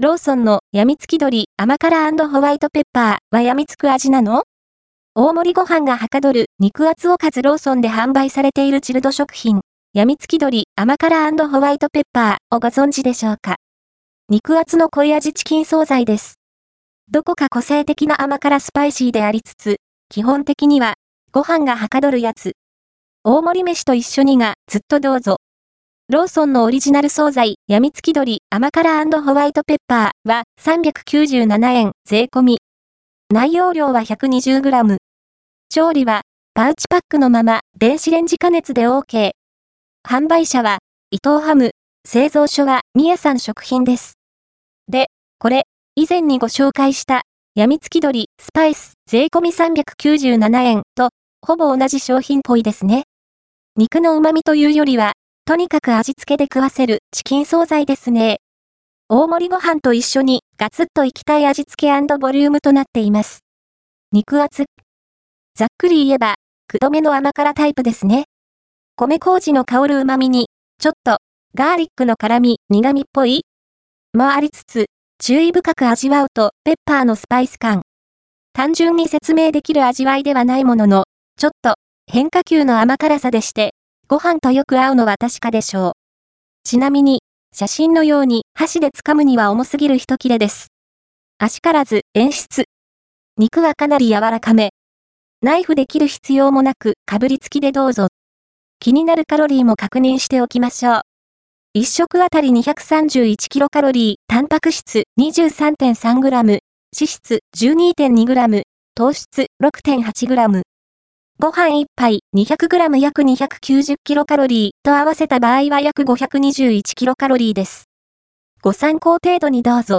ローソンのやみつき鶏甘辛ホワイトペッパーはやみつく味なの？大盛りご飯がはかどる肉厚おかずローソンで販売されているチルド食品、やみつき鶏甘辛ホワイトペッパーをご存知でしょうか？肉厚の濃い味チキン惣菜です。どこか個性的な甘辛スパイシーでありつつ、基本的にはご飯がはかどるやつ。大盛り飯と一緒にがずっとどうぞ。ローソンのオリジナル惣菜、やみつき鶏甘辛ホワイトペッパーは397円税込み。内容量は 120g。調理はパウチパックのまま電子レンジ加熱で OK。販売者は伊藤ハム、製造所は宮さん食品です。で、これ、以前にご紹介した、やみつき鶏、スパイス、税込み397円と、ほぼ同じ商品っぽいですね。肉の旨味というよりは、とにかく味付けで食わせるチキン惣菜ですね。大盛りご飯と一緒にガツッといきたい味付けボリュームとなっています。肉厚。ざっくり言えば、くどめの甘辛タイプですね。米麹の香る旨味に、ちょっと、ガーリックの辛み、苦味っぽいもありつつ、注意深く味わうと、ペッパーのスパイス感。単純に説明できる味わいではないものの、ちょっと、変化球の甘辛さでして、ご飯とよく合うのは確かでしょう。ちなみに、写真のように箸で掴むには重すぎる一切れです。足からず演出。肉はかなり柔らかめ。ナイフで切る必要もなく、かぶりつきでどうぞ。気になるカロリーも確認しておきましょう。1食あたり231キロカロリー、タンパク質 23.3g、脂質 12.2g、糖質 6.8g。ご飯1杯 200g 約 290kcal と合わせた場合は約 521kcal です。ご参考程度にどうぞ。